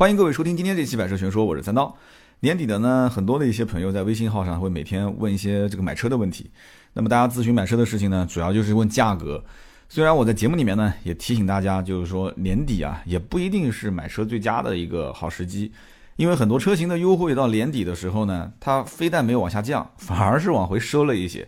欢迎各位收听今天这期《百车全说》，我是三刀。年底的呢，很多的一些朋友在微信号上会每天问一些这个买车的问题。那么大家咨询买车的事情呢，主要就是问价格。虽然我在节目里面呢也提醒大家，就是说年底啊也不一定是买车最佳的一个好时机，因为很多车型的优惠到年底的时候呢，它非但没有往下降，反而是往回收了一些。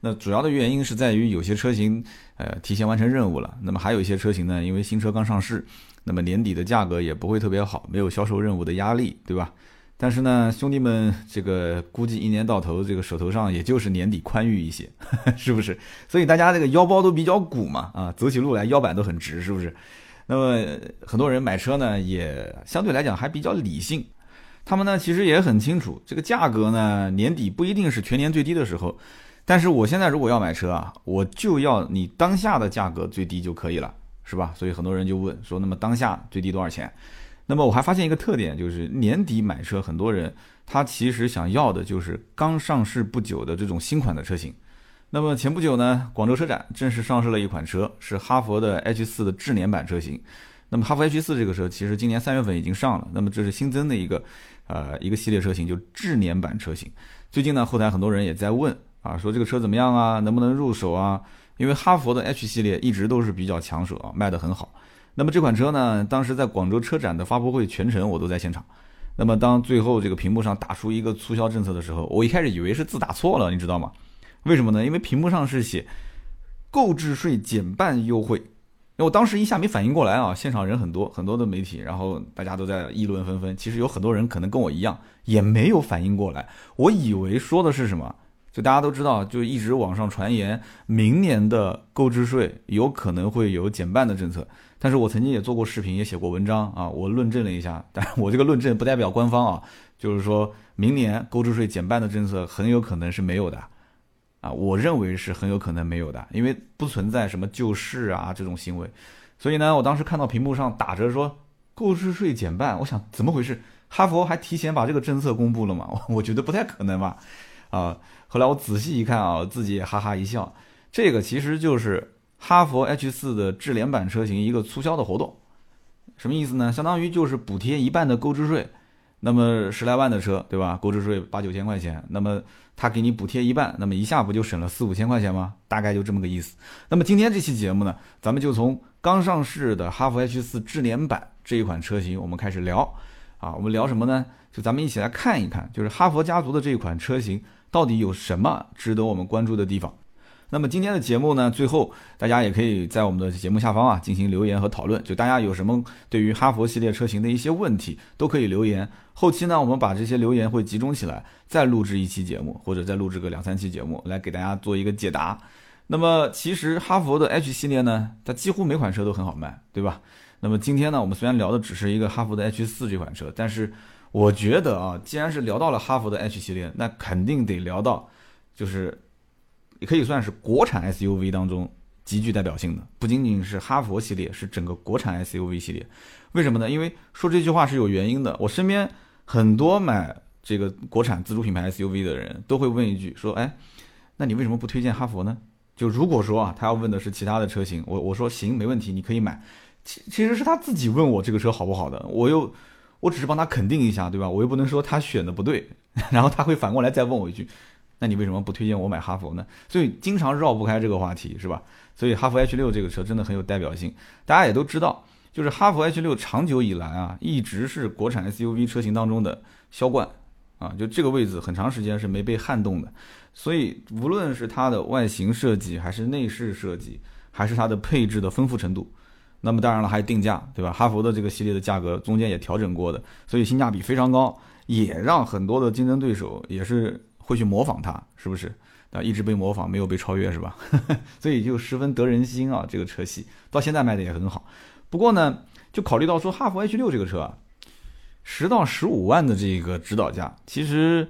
那主要的原因是在于有些车型呃提前完成任务了，那么还有一些车型呢，因为新车刚上市。那么年底的价格也不会特别好，没有销售任务的压力，对吧？但是呢，兄弟们，这个估计一年到头，这个手头上也就是年底宽裕一些，是不是？所以大家这个腰包都比较鼓嘛，啊，走起路来腰板都很直，是不是？那么很多人买车呢，也相对来讲还比较理性，他们呢其实也很清楚，这个价格呢年底不一定是全年最低的时候，但是我现在如果要买车啊，我就要你当下的价格最低就可以了。是吧？所以很多人就问说，那么当下最低多少钱？那么我还发现一个特点，就是年底买车，很多人他其实想要的就是刚上市不久的这种新款的车型。那么前不久呢，广州车展正式上市了一款车，是哈弗的 H 四的智年版车型。那么哈弗 H 四这个车其实今年三月份已经上了，那么这是新增的一个呃一个系列车型，就智年版车型。最近呢，后台很多人也在问啊，说这个车怎么样啊，能不能入手啊？因为哈佛的 H 系列一直都是比较抢手啊，卖得很好。那么这款车呢，当时在广州车展的发布会全程我都在现场。那么当最后这个屏幕上打出一个促销政策的时候，我一开始以为是字打错了，你知道吗？为什么呢？因为屏幕上是写购置税减半优惠。那我当时一下没反应过来啊，现场人很多，很多的媒体，然后大家都在议论纷纷。其实有很多人可能跟我一样，也没有反应过来。我以为说的是什么？就大家都知道，就一直网上传言，明年的购置税有可能会有减半的政策。但是我曾经也做过视频，也写过文章啊，我论证了一下。但我这个论证不代表官方啊，就是说明年购置税减半的政策很有可能是没有的，啊，我认为是很有可能没有的，因为不存在什么救市啊这种行为。所以呢，我当时看到屏幕上打着说购置税减半，我想怎么回事？哈佛还提前把这个政策公布了嘛？我觉得不太可能吧，啊。后来我仔细一看啊，自己也哈哈一笑，这个其实就是哈佛 H 四的智联版车型一个促销的活动，什么意思呢？相当于就是补贴一半的购置税，那么十来万的车，对吧？购置税八九千块钱，那么他给你补贴一半，那么一下不就省了四五千块钱吗？大概就这么个意思。那么今天这期节目呢，咱们就从刚上市的哈弗 H 四智联版这一款车型，我们开始聊啊，我们聊什么呢？就咱们一起来看一看，就是哈佛家族的这一款车型。到底有什么值得我们关注的地方？那么今天的节目呢，最后大家也可以在我们的节目下方啊进行留言和讨论。就大家有什么对于哈佛系列车型的一些问题，都可以留言。后期呢，我们把这些留言会集中起来，再录制一期节目，或者再录制个两三期节目，来给大家做一个解答。那么其实哈佛的 H 系列呢，它几乎每款车都很好卖，对吧？那么今天呢，我们虽然聊的只是一个哈佛的 H 四这款车，但是我觉得啊，既然是聊到了哈弗的 H 系列，那肯定得聊到，就是也可以算是国产 SUV 当中极具代表性的，不仅仅是哈佛系列，是整个国产 SUV 系列。为什么呢？因为说这句话是有原因的。我身边很多买这个国产自主品牌 SUV 的人都会问一句，说：“哎，那你为什么不推荐哈佛呢？”就如果说啊，他要问的是其他的车型，我我说行，没问题，你可以买。其其实是他自己问我这个车好不好的，我又。我只是帮他肯定一下，对吧？我又不能说他选的不对，然后他会反过来再问我一句：“那你为什么不推荐我买哈弗呢？”所以经常绕不开这个话题，是吧？所以哈弗 H 六这个车真的很有代表性。大家也都知道，就是哈弗 H 六长久以来啊，一直是国产 SUV 车型当中的销冠啊，就这个位置很长时间是没被撼动的。所以无论是它的外形设计，还是内饰设计，还是它的配置的丰富程度。那么当然了，还有定价，对吧？哈弗的这个系列的价格中间也调整过的，所以性价比非常高，也让很多的竞争对手也是会去模仿它，是不是？啊，一直被模仿，没有被超越，是吧？所以就十分得人心啊，这个车系到现在卖的也很好。不过呢，就考虑到说哈弗 H 六这个车啊，十到十五万的这个指导价，其实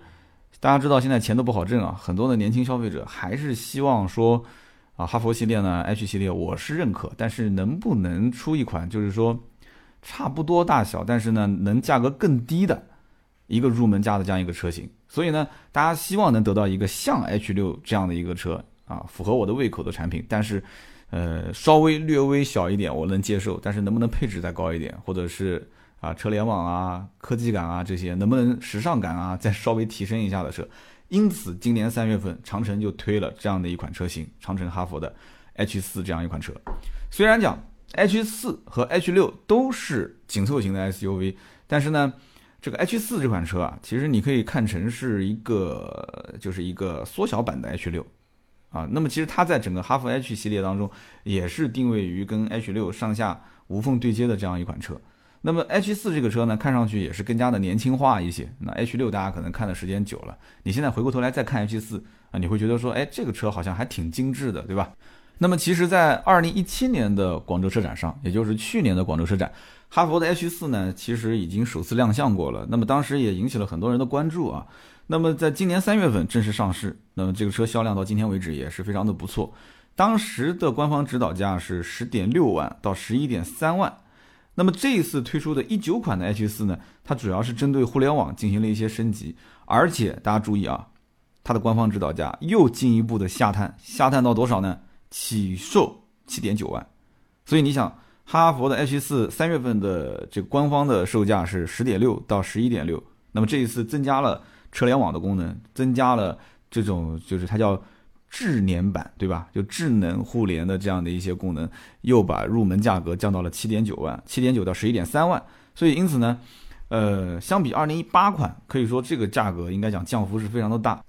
大家知道现在钱都不好挣啊，很多的年轻消费者还是希望说。啊，哈佛系列呢，H 系列我是认可，但是能不能出一款就是说差不多大小，但是呢能价格更低的一个入门价的这样一个车型？所以呢，大家希望能得到一个像 H 六这样的一个车啊，符合我的胃口的产品，但是呃稍微略微小一点我能接受，但是能不能配置再高一点，或者是啊，车联网啊，科技感啊这些，能不能时尚感啊再稍微提升一下的车。因此，今年三月份，长城就推了这样的一款车型，长城哈弗的 H 四这样一款车。虽然讲 H 四和 H 六都是紧凑型的 SUV，但是呢，这个 H 四这款车啊，其实你可以看成是一个，就是一个缩小版的 H 六啊。那么其实它在整个哈弗 H 系列当中，也是定位于跟 H 六上下无缝对接的这样一款车。那么 H 四这个车呢，看上去也是更加的年轻化一些。那 H 六大家可能看的时间久了，你现在回过头来再看 H 四啊，你会觉得说，哎，这个车好像还挺精致的，对吧？那么其实，在二零一七年的广州车展上，也就是去年的广州车展，哈佛的 H 四呢，其实已经首次亮相过了。那么当时也引起了很多人的关注啊。那么在今年三月份正式上市，那么这个车销量到今天为止也是非常的不错。当时的官方指导价是十点六万到十一点三万。那么这一次推出的一九款的 H 四呢，它主要是针对互联网进行了一些升级，而且大家注意啊，它的官方指导价又进一步的下探，下探到多少呢？起售七点九万。所以你想，哈佛的 H 四三月份的这个官方的售价是十点六到十一点六，那么这一次增加了车联网的功能，增加了这种就是它叫。智联版对吧？就智能互联的这样的一些功能，又把入门价格降到了七点九万，七点九到十一点三万。所以因此呢，呃，相比二零一八款，可以说这个价格应该讲降幅是非常的大。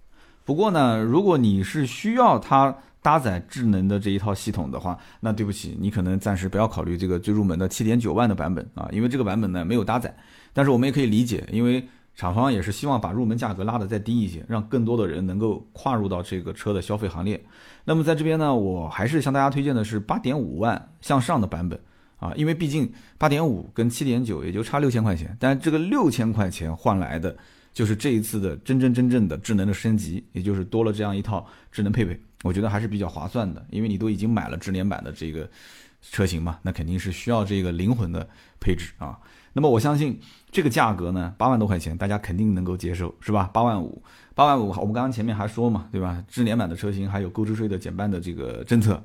不过呢，如果你是需要它搭载智能的这一套系统的话，那对不起，你可能暂时不要考虑这个最入门的七点九万的版本啊，因为这个版本呢没有搭载。但是我们也可以理解，因为。厂方也是希望把入门价格拉得再低一些，让更多的人能够跨入到这个车的消费行列。那么在这边呢，我还是向大家推荐的是八点五万向上的版本啊，因为毕竟八点五跟七点九也就差六千块钱，但这个六千块钱换来的就是这一次的真真正正的智能的升级，也就是多了这样一套智能配备，我觉得还是比较划算的，因为你都已经买了智联版的这个车型嘛，那肯定是需要这个灵魂的配置啊。那么我相信这个价格呢，八万多块钱，大家肯定能够接受，是吧？八万五，八万五，我们刚刚前面还说嘛，对吧？智联版的车型还有购置税的减半的这个政策。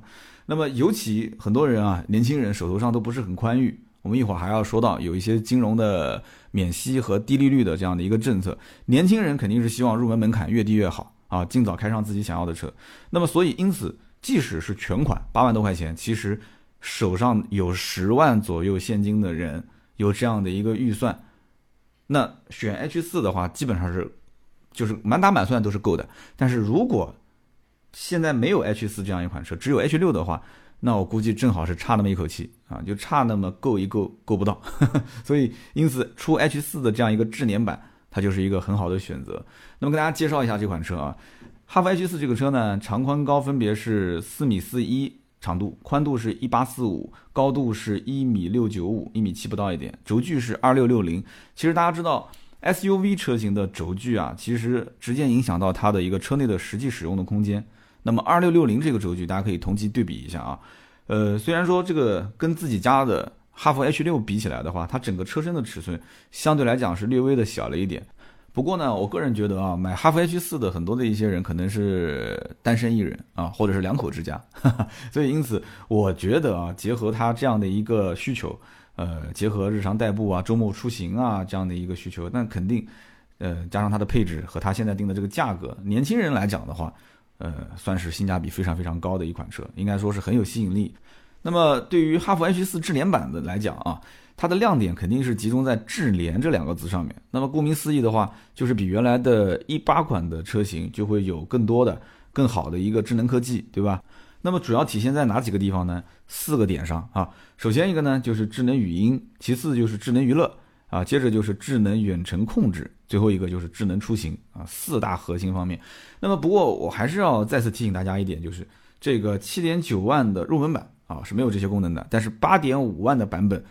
那么尤其很多人啊，年轻人手头上都不是很宽裕，我们一会儿还要说到有一些金融的免息和低利率的这样的一个政策，年轻人肯定是希望入门门槛越低越好啊，尽早开上自己想要的车。那么所以因此，即使是全款八万多块钱，其实手上有十万左右现金的人。有这样的一个预算，那选 H 四的话，基本上是就是满打满算都是够的。但是如果现在没有 H 四这样一款车，只有 H 六的话，那我估计正好是差那么一口气啊，就差那么够一够够不到。所以因此出 H 四的这样一个智联版，它就是一个很好的选择。那么跟大家介绍一下这款车啊，哈弗 H 四这个车呢，长宽高分别是四米四一。长度宽度是一八四五，高度是一米六九五，一米七不到一点。轴距是二六六零。其实大家知道，SUV 车型的轴距啊，其实直接影响到它的一个车内的实际使用的空间。那么二六六零这个轴距，大家可以同级对比一下啊。呃，虽然说这个跟自己家的哈弗 H 六比起来的话，它整个车身的尺寸相对来讲是略微的小了一点。不过呢，我个人觉得啊，买哈弗 H 四的很多的一些人可能是单身一人啊，或者是两口之家，所以因此我觉得啊，结合他这样的一个需求，呃，结合日常代步啊、周末出行啊这样的一个需求，那肯定，呃，加上它的配置和它现在定的这个价格，年轻人来讲的话，呃，算是性价比非常非常高的一款车，应该说是很有吸引力。那么对于哈弗 H 四智联版的来讲啊。它的亮点肯定是集中在“智联”这两个字上面。那么顾名思义的话，就是比原来的一八款的车型就会有更多的、更好的一个智能科技，对吧？那么主要体现在哪几个地方呢？四个点上啊。首先一个呢就是智能语音，其次就是智能娱乐啊，接着就是智能远程控制，最后一个就是智能出行啊。四大核心方面。那么不过我还是要再次提醒大家一点，就是这个七点九万的入门版啊是没有这些功能的，但是八点五万的版本。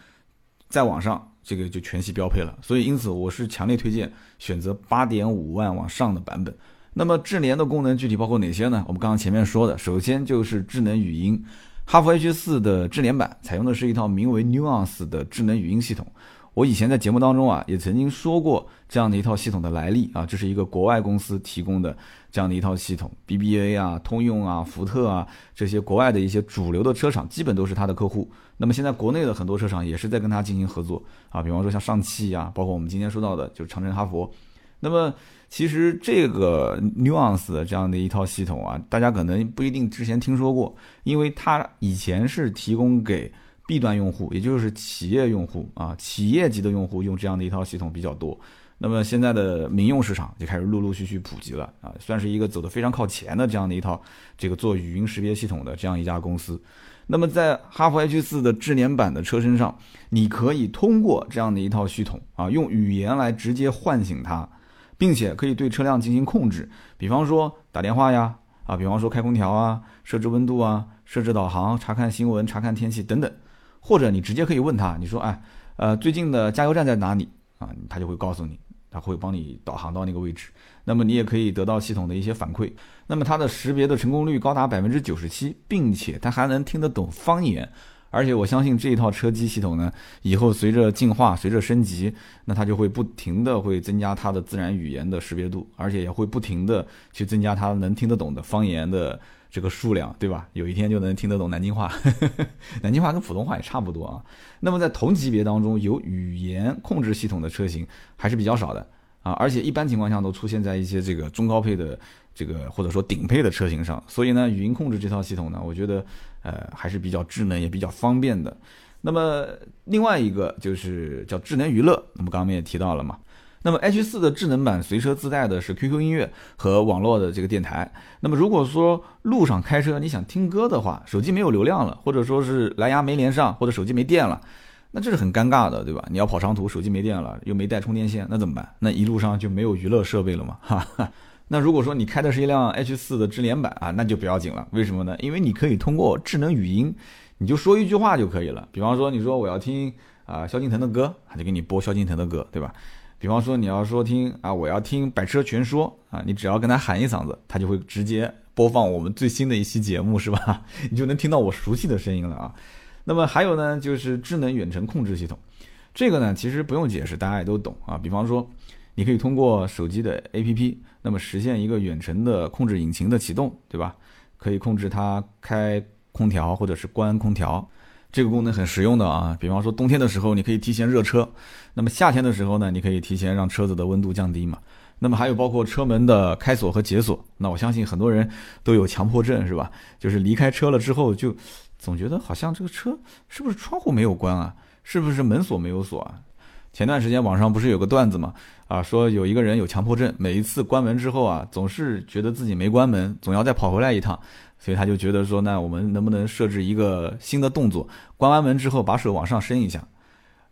在网上这个就全系标配了，所以因此我是强烈推荐选择八点五万往上的版本。那么智联的功能具体包括哪些呢？我们刚刚前面说的，首先就是智能语音。哈弗 H 四的智联版采用的是一套名为 Nuance 的智能语音系统。我以前在节目当中啊，也曾经说过这样的一套系统的来历啊，这是一个国外公司提供的这样的一套系统，BBA 啊、通用啊、福特啊这些国外的一些主流的车厂，基本都是它的客户。那么现在国内的很多车厂也是在跟它进行合作啊，比方说像上汽啊，包括我们今天说到的就是长城、哈弗。那么其实这个 Nuance 这样的一套系统啊，大家可能不一定之前听说过，因为它以前是提供给 B 端用户，也就是企业用户啊，企业级的用户用这样的一套系统比较多。那么现在的民用市场就开始陆陆续续普及了啊，算是一个走得非常靠前的这样的一套这个做语音识别系统的这样一家公司。那么在哈弗 H 四的智联版的车身上，你可以通过这样的一套系统啊，用语言来直接唤醒它，并且可以对车辆进行控制，比方说打电话呀，啊，比方说开空调啊，设置温度啊，设置导航，查看新闻，查看天气等等。或者你直接可以问他，你说，哎，呃，最近的加油站在哪里啊？他就会告诉你，它会帮你导航到那个位置。那么你也可以得到系统的一些反馈。那么它的识别的成功率高达百分之九十七，并且它还能听得懂方言。而且我相信这一套车机系统呢，以后随着进化、随着升级，那它就会不停的会增加它的自然语言的识别度，而且也会不停的去增加它能听得懂的方言的。这个数量对吧？有一天就能听得懂南京话，南京话跟普通话也差不多啊。那么在同级别当中，有语言控制系统的车型还是比较少的啊，而且一般情况下都出现在一些这个中高配的这个或者说顶配的车型上。所以呢，语音控制这套系统呢，我觉得呃还是比较智能也比较方便的。那么另外一个就是叫智能娱乐，那么刚刚我们也提到了嘛。那么 H 四的智能版随车自带的是 QQ 音乐和网络的这个电台。那么如果说路上开车你想听歌的话，手机没有流量了，或者说是蓝牙没连上，或者手机没电了，那这是很尴尬的，对吧？你要跑长途，手机没电了，又没带充电线，那怎么办？那一路上就没有娱乐设备了嘛？哈。那如果说你开的是一辆 H 四的智联版啊，那就不要紧了。为什么呢？因为你可以通过智能语音，你就说一句话就可以了。比方说你说我要听啊萧敬腾的歌，他就给你播萧敬腾的歌，对吧？比方说你要说听啊，我要听百车全说啊，你只要跟他喊一嗓子，他就会直接播放我们最新的一期节目，是吧？你就能听到我熟悉的声音了啊。那么还有呢，就是智能远程控制系统，这个呢其实不用解释，大家也都懂啊。比方说，你可以通过手机的 APP，那么实现一个远程的控制引擎的启动，对吧？可以控制它开空调或者是关空调。这个功能很实用的啊，比方说冬天的时候，你可以提前热车；那么夏天的时候呢，你可以提前让车子的温度降低嘛。那么还有包括车门的开锁和解锁，那我相信很多人都有强迫症是吧？就是离开车了之后，就总觉得好像这个车是不是窗户没有关啊？是不是门锁没有锁啊？前段时间网上不是有个段子嘛？啊，说有一个人有强迫症，每一次关门之后啊，总是觉得自己没关门，总要再跑回来一趟。所以他就觉得说，那我们能不能设置一个新的动作？关完门之后，把手往上伸一下，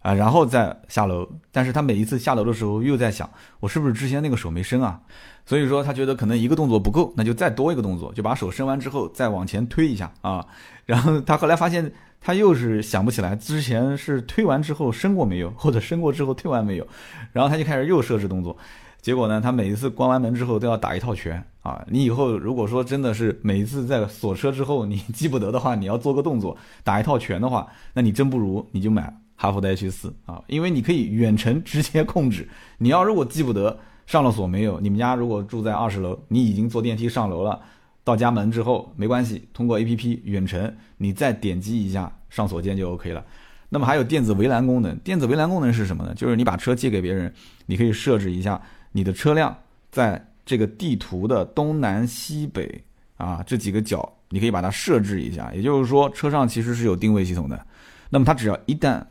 啊，然后再下楼。但是他每一次下楼的时候，又在想，我是不是之前那个手没伸啊？所以说他觉得可能一个动作不够，那就再多一个动作，就把手伸完之后再往前推一下啊。然后他后来发现，他又是想不起来之前是推完之后伸过没有，或者伸过之后推完没有。然后他就开始又设置动作。结果呢，他每一次关完门之后都要打一套拳啊！你以后如果说真的是每一次在锁车之后你记不得的话，你要做个动作打一套拳的话，那你真不如你就买哈弗的 H 四啊，因为你可以远程直接控制。你要如果记不得上了锁没有，你们家如果住在二十楼，你已经坐电梯上楼了，到家门之后没关系，通过 A P P 远程，你再点击一下上锁键就 O K 了。那么还有电子围栏功能，电子围栏功能是什么呢？就是你把车借给别人，你可以设置一下。你的车辆在这个地图的东南西北啊这几个角，你可以把它设置一下。也就是说，车上其实是有定位系统的。那么它只要一旦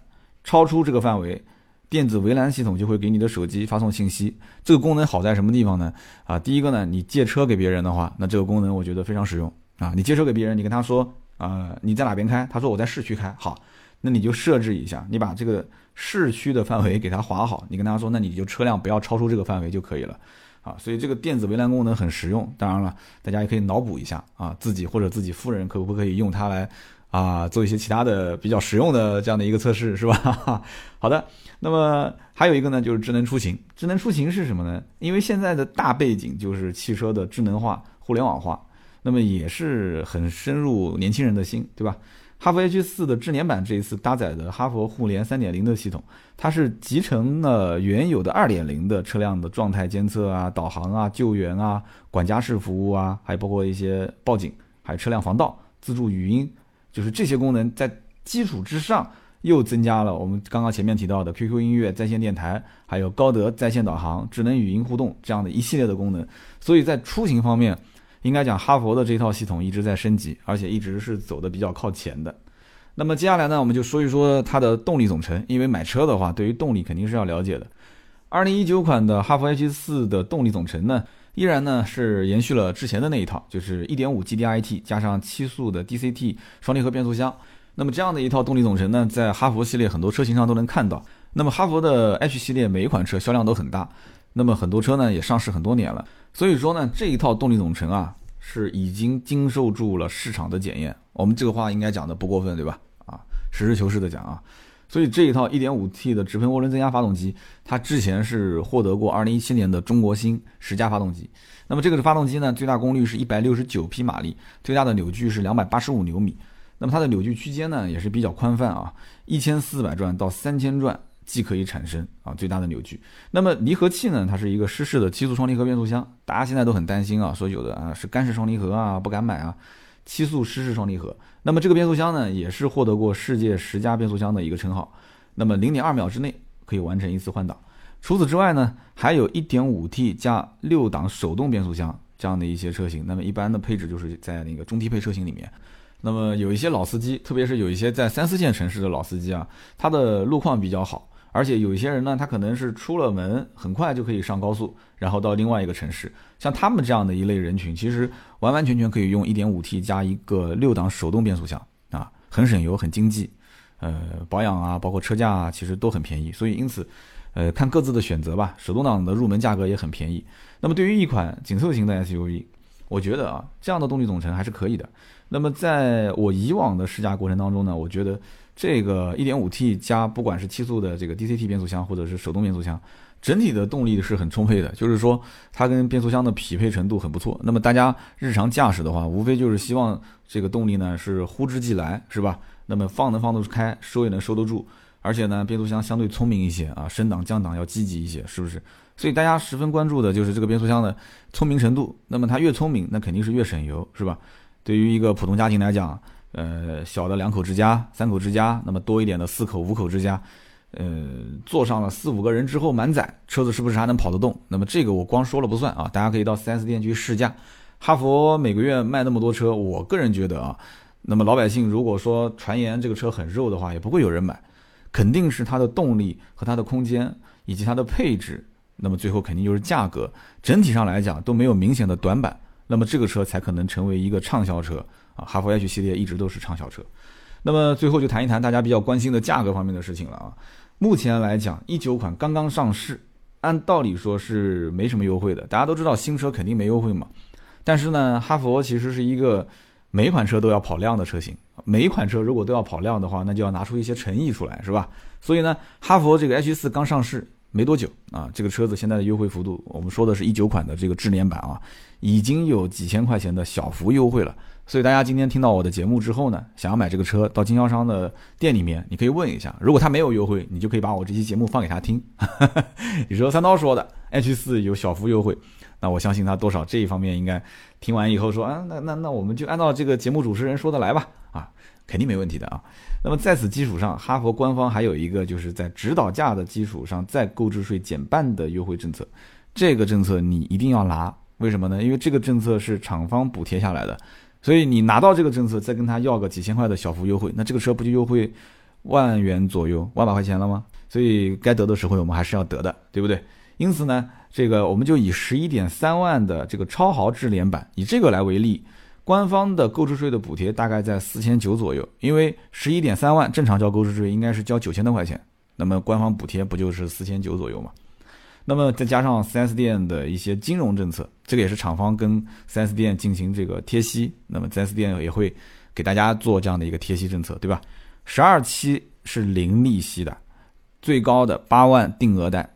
超出这个范围，电子围栏系统就会给你的手机发送信息。这个功能好在什么地方呢？啊，第一个呢，你借车给别人的话，那这个功能我觉得非常实用啊。你借车给别人，你跟他说啊，你在哪边开？他说我在市区开。好，那你就设置一下，你把这个。市区的范围给它划好，你跟他说，那你就车辆不要超出这个范围就可以了，啊，所以这个电子围栏功能很实用。当然了，大家也可以脑补一下啊，自己或者自己夫人可不可以用它来啊做一些其他的比较实用的这样的一个测试，是吧？好的，那么还有一个呢，就是智能出行。智能出行是什么呢？因为现在的大背景就是汽车的智能化、互联网化，那么也是很深入年轻人的心，对吧？哈弗 H 四的智联版这一次搭载的哈弗互联三点零的系统，它是集成了原有的二点零的车辆的状态监测啊、导航啊、救援啊、管家式服务啊，还包括一些报警，还有车辆防盗、自助语音，就是这些功能在基础之上又增加了我们刚刚前面提到的 QQ 音乐在线电台，还有高德在线导航、智能语音互动这样的一系列的功能，所以在出行方面。应该讲，哈佛的这套系统一直在升级，而且一直是走的比较靠前的。那么接下来呢，我们就说一说它的动力总成，因为买车的话，对于动力肯定是要了解的。二零一九款的哈佛 H 四的动力总成呢，依然呢是延续了之前的那一套，就是一点五 GDI-T 加上七速的 DCT 双离合变速箱。那么这样的一套动力总成呢，在哈佛系列很多车型上都能看到。那么哈佛的 H 系列每一款车销量都很大。那么很多车呢也上市很多年了，所以说呢这一套动力总成啊是已经经受住了市场的检验。我们这个话应该讲的不过分，对吧？啊，实事求是的讲啊，所以这一套 1.5T 的直喷涡轮增压发动机，它之前是获得过2017年的中国新十佳发动机。那么这个发动机呢，最大功率是一百六十九匹马力，最大的扭矩是两百八十五牛米。那么它的扭矩区间呢也是比较宽泛啊，一千四百转到三千转。既可以产生啊最大的扭矩，那么离合器呢？它是一个湿式的七速双离合变速箱，大家现在都很担心啊，说有的啊是干式双离合啊不敢买啊，七速湿式双离合。那么这个变速箱呢，也是获得过世界十佳变速箱的一个称号。那么零点二秒之内可以完成一次换挡。除此之外呢，还有一点五 T 加六档手动变速箱这样的一些车型。那么一般的配置就是在那个中低配车型里面。那么有一些老司机，特别是有一些在三四线城市的老司机啊，他的路况比较好。而且有一些人呢，他可能是出了门很快就可以上高速，然后到另外一个城市。像他们这样的一类人群，其实完完全全可以用 1.5T 加一个六档手动变速箱啊，很省油，很经济。呃，保养啊，包括车价啊，其实都很便宜。所以因此，呃，看各自的选择吧。手动挡的入门价格也很便宜。那么对于一款紧凑型的 SUV，我觉得啊，这样的动力总成还是可以的。那么在我以往的试驾过程当中呢，我觉得。这个 1.5T 加不管是七速的这个 DCT 变速箱，或者是手动变速箱，整体的动力是很充沛的，就是说它跟变速箱的匹配程度很不错。那么大家日常驾驶的话，无非就是希望这个动力呢是呼之即来，是吧？那么放能放得开，收也能收得住，而且呢变速箱相对聪明一些啊，升档降档要积极一些，是不是？所以大家十分关注的就是这个变速箱的聪明程度。那么它越聪明，那肯定是越省油，是吧？对于一个普通家庭来讲。呃，小的两口之家、三口之家，那么多一点的四口、五口之家，呃，坐上了四五个人之后满载，车子是不是还能跑得动？那么这个我光说了不算啊，大家可以到 4S 店去试驾。哈佛每个月卖那么多车，我个人觉得啊，那么老百姓如果说传言这个车很肉的话，也不会有人买，肯定是它的动力和它的空间以及它的配置，那么最后肯定就是价格，整体上来讲都没有明显的短板，那么这个车才可能成为一个畅销车。啊，哈弗 H 系列一直都是畅销车。那么最后就谈一谈大家比较关心的价格方面的事情了啊。目前来讲，一九款刚刚上市，按道理说是没什么优惠的。大家都知道新车肯定没优惠嘛。但是呢，哈弗其实是一个每款车都要跑量的车型。每一款车如果都要跑量的话，那就要拿出一些诚意出来，是吧？所以呢，哈弗这个 H 四刚上市没多久啊，这个车子现在的优惠幅度，我们说的是一九款的这个智联版啊，已经有几千块钱的小幅优惠了。所以大家今天听到我的节目之后呢，想要买这个车，到经销商的店里面，你可以问一下，如果他没有优惠，你就可以把我这期节目放给他听。你说三刀说的 H 四有小幅优惠，那我相信他多少这一方面应该听完以后说啊，那那那我们就按照这个节目主持人说的来吧，啊，肯定没问题的啊。那么在此基础上，哈佛官方还有一个就是在指导价的基础上再购置税减半的优惠政策，这个政策你一定要拿，为什么呢？因为这个政策是厂方补贴下来的。所以你拿到这个政策，再跟他要个几千块的小幅优惠，那这个车不就优惠万元左右、万把块钱了吗？所以该得的时候我们还是要得的，对不对？因此呢，这个我们就以十一点三万的这个超豪智联版，以这个来为例，官方的购置税的补贴大概在四千九左右，因为十一点三万正常交购置税应该是交九千多块钱，那么官方补贴不就是四千九左右吗？那么再加上 4S 店的一些金融政策，这个也是厂方跟 4S 店进行这个贴息，那么 4S 店也会给大家做这样的一个贴息政策，对吧？十二期是零利息的，最高的八万定额贷，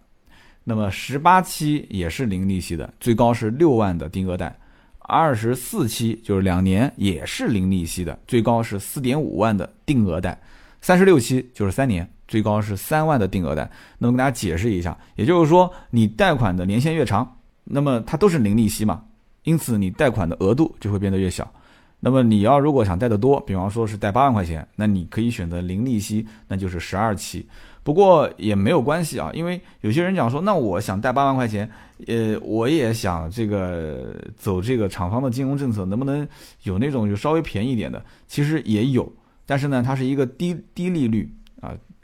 那么十八期也是零利息的，最高是六万的定额贷，二十四期就是两年也是零利息的，最高是四点五万的定额贷；三十六期就是三年，最高是三万的定额贷。那么跟大家解释一下，也就是说你贷款的年限越长，那么它都是零利息嘛，因此你贷款的额度就会变得越小。那么你要如果想贷得多，比方说是贷八万块钱，那你可以选择零利息，那就是十二期。不过也没有关系啊，因为有些人讲说，那我想贷八万块钱，呃，我也想这个走这个厂方的金融政策，能不能有那种就稍微便宜一点的？其实也有，但是呢，它是一个低低利率，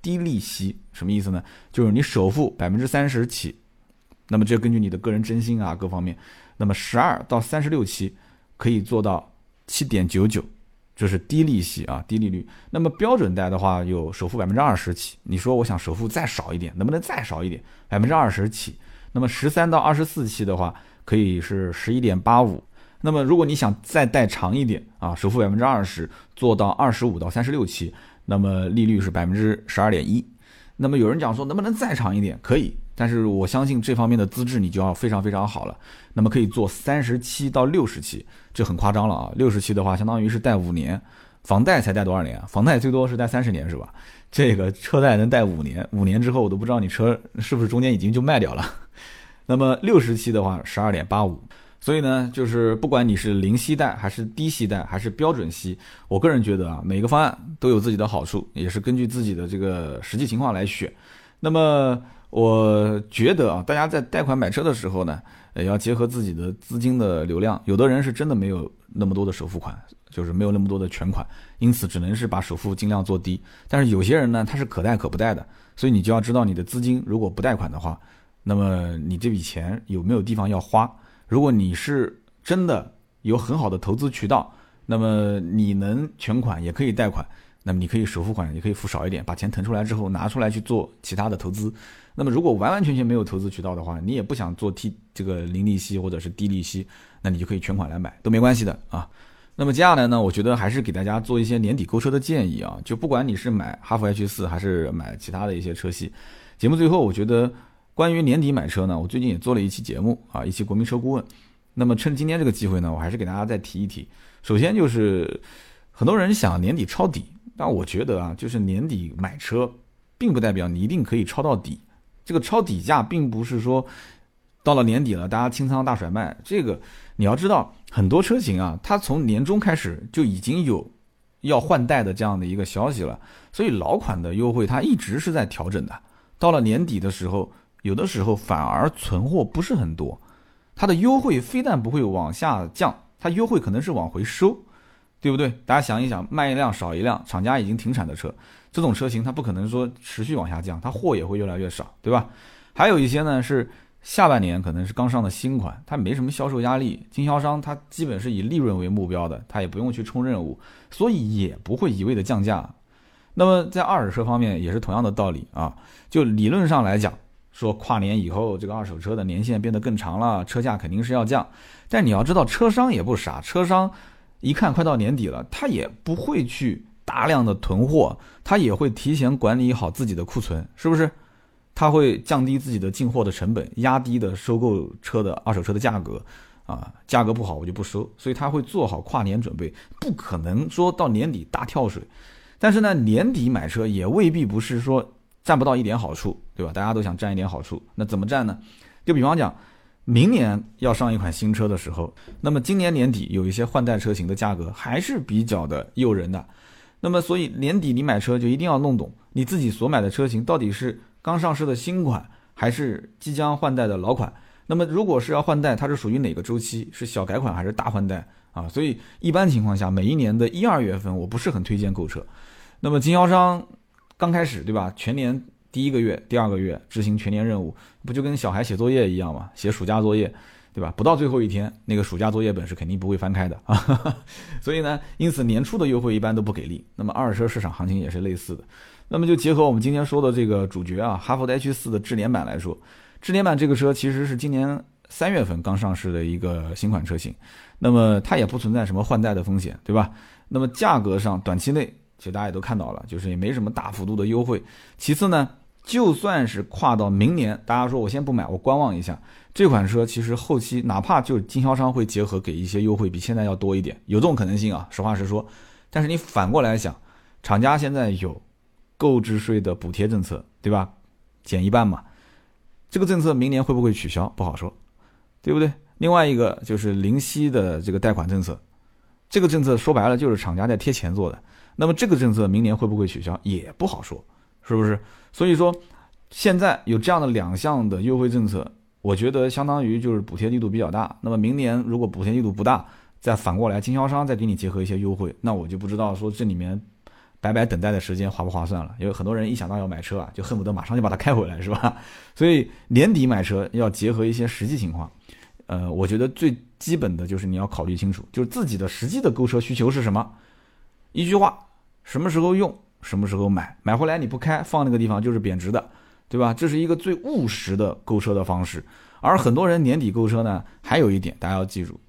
低利息，什么意思呢？就是你首付百分之三十起，那么这根据你的个人征信啊各方面，那么十二到三十六期可以做到。七点九九，这是低利息啊，低利率。那么标准贷的话，有首付百分之二十起。你说我想首付再少一点，能不能再少一点？百分之二十起。那么十三到二十四期的话，可以是十一点八五。那么如果你想再贷长一点啊，首付百分之二十，做到二十五到三十六期，那么利率是百分之十二点一。那么有人讲说，能不能再长一点？可以。但是我相信这方面的资质你就要非常非常好了。那么可以做三十七到六十期，这很夸张了啊！六十期的话，相当于是贷五年，房贷才贷多少年啊？房贷最多是贷三十年是吧？这个车贷能贷五年，五年之后我都不知道你车是不是中间已经就卖掉了。那么六十期的话，十二点八五。所以呢，就是不管你是零息贷还是低息贷还是标准息，我个人觉得啊，每个方案都有自己的好处，也是根据自己的这个实际情况来选。那么。我觉得啊，大家在贷款买车的时候呢，也要结合自己的资金的流量。有的人是真的没有那么多的首付款，就是没有那么多的全款，因此只能是把首付尽量做低。但是有些人呢，他是可贷可不贷的，所以你就要知道你的资金如果不贷款的话，那么你这笔钱有没有地方要花？如果你是真的有很好的投资渠道，那么你能全款也可以贷款，那么你可以首付款也可以付少一点，把钱腾出来之后拿出来去做其他的投资。那么，如果完完全全没有投资渠道的话，你也不想做 T 这个零利息或者是低利息，那你就可以全款来买，都没关系的啊。那么接下来呢，我觉得还是给大家做一些年底购车的建议啊。就不管你是买哈弗 H 四还是买其他的一些车系，节目最后我觉得关于年底买车呢，我最近也做了一期节目啊，一期国民车顾问。那么趁今天这个机会呢，我还是给大家再提一提。首先就是很多人想年底抄底，但我觉得啊，就是年底买车，并不代表你一定可以抄到底。这个抄底价并不是说到了年底了，大家清仓大甩卖。这个你要知道，很多车型啊，它从年终开始就已经有要换代的这样的一个消息了，所以老款的优惠它一直是在调整的。到了年底的时候，有的时候反而存货不是很多，它的优惠非但不会往下降，它优惠可能是往回收，对不对？大家想一想，卖一辆少一辆，厂家已经停产的车。这种车型它不可能说持续往下降，它货也会越来越少，对吧？还有一些呢是下半年可能是刚上的新款，它没什么销售压力，经销商它基本是以利润为目标的，它也不用去冲任务，所以也不会一味的降价。那么在二手车方面也是同样的道理啊，就理论上来讲，说跨年以后这个二手车的年限变得更长了，车价肯定是要降，但你要知道车商也不傻，车商一看快到年底了，他也不会去。大量的囤货，他也会提前管理好自己的库存，是不是？他会降低自己的进货的成本，压低的收购车的二手车的价格，啊，价格不好我就不收，所以他会做好跨年准备，不可能说到年底大跳水。但是呢，年底买车也未必不是说占不到一点好处，对吧？大家都想占一点好处，那怎么占呢？就比方讲，明年要上一款新车的时候，那么今年年底有一些换代车型的价格还是比较的诱人的。那么，所以年底你买车就一定要弄懂你自己所买的车型到底是刚上市的新款，还是即将换代的老款。那么，如果是要换代，它是属于哪个周期？是小改款还是大换代啊？所以一般情况下，每一年的一二月份，我不是很推荐购车。那么经销商刚开始对吧？全年第一个月、第二个月执行全年任务，不就跟小孩写作业一样吗？写暑假作业。对吧？不到最后一天，那个暑假作业本是肯定不会翻开的啊。所以呢，因此年初的优惠一般都不给力。那么二手车市场行情也是类似的。那么就结合我们今天说的这个主角啊，哈弗 H 四的智联版来说，智联版这个车其实是今年三月份刚上市的一个新款车型。那么它也不存在什么换代的风险，对吧？那么价格上短期内，其实大家也都看到了，就是也没什么大幅度的优惠。其次呢，就算是跨到明年，大家说我先不买，我观望一下。这款车其实后期哪怕就是经销商会结合给一些优惠，比现在要多一点，有这种可能性啊。实话实说，但是你反过来想，厂家现在有购置税的补贴政策，对吧？减一半嘛，这个政策明年会不会取消？不好说，对不对？另外一个就是零息的这个贷款政策，这个政策说白了就是厂家在贴钱做的。那么这个政策明年会不会取消？也不好说，是不是？所以说，现在有这样的两项的优惠政策。我觉得相当于就是补贴力度比较大。那么明年如果补贴力度不大，再反过来经销商再给你结合一些优惠，那我就不知道说这里面白白等待的时间划不划算了。因为很多人一想到要买车啊，就恨不得马上就把它开回来，是吧？所以年底买车要结合一些实际情况。呃，我觉得最基本的就是你要考虑清楚，就是自己的实际的购车需求是什么。一句话，什么时候用，什么时候买，买回来你不开放那个地方就是贬值的。对吧？这是一个最务实的购车的方式，而很多人年底购车呢，还有一点大家要记住，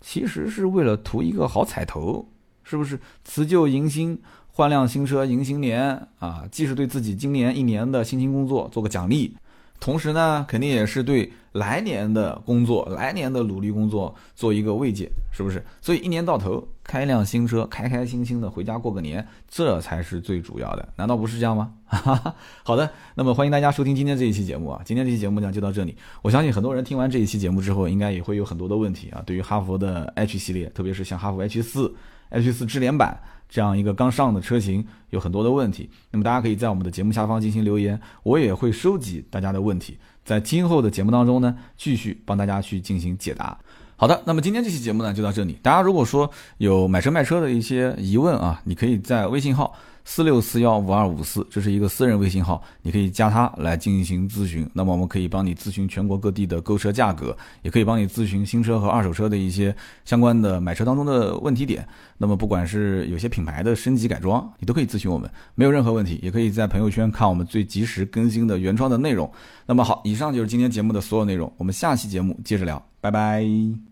其实是为了图一个好彩头，是不是？辞旧迎新，换辆新车迎新年啊，既是对自己今年一年的辛勤工作做个奖励。同时呢，肯定也是对来年的工作、来年的努力工作做一个慰藉，是不是？所以一年到头开一辆新车，开开心心的回家过个年，这才是最主要的，难道不是这样吗？好的，那么欢迎大家收听今天这一期节目啊，今天这期节目呢就到这里。我相信很多人听完这一期节目之后，应该也会有很多的问题啊，对于哈弗的 H 系列，特别是像哈弗 H 四、H 四智联版。这样一个刚上的车型有很多的问题，那么大家可以在我们的节目下方进行留言，我也会收集大家的问题，在今后的节目当中呢，继续帮大家去进行解答。好的，那么今天这期节目呢就到这里，大家如果说有买车卖车的一些疑问啊，你可以在微信号。四六四幺五二五四，这是一个私人微信号，你可以加它来进行咨询。那么我们可以帮你咨询全国各地的购车价格，也可以帮你咨询新车和二手车的一些相关的买车当中的问题点。那么不管是有些品牌的升级改装，你都可以咨询我们，没有任何问题。也可以在朋友圈看我们最及时更新的原创的内容。那么好，以上就是今天节目的所有内容，我们下期节目接着聊，拜拜。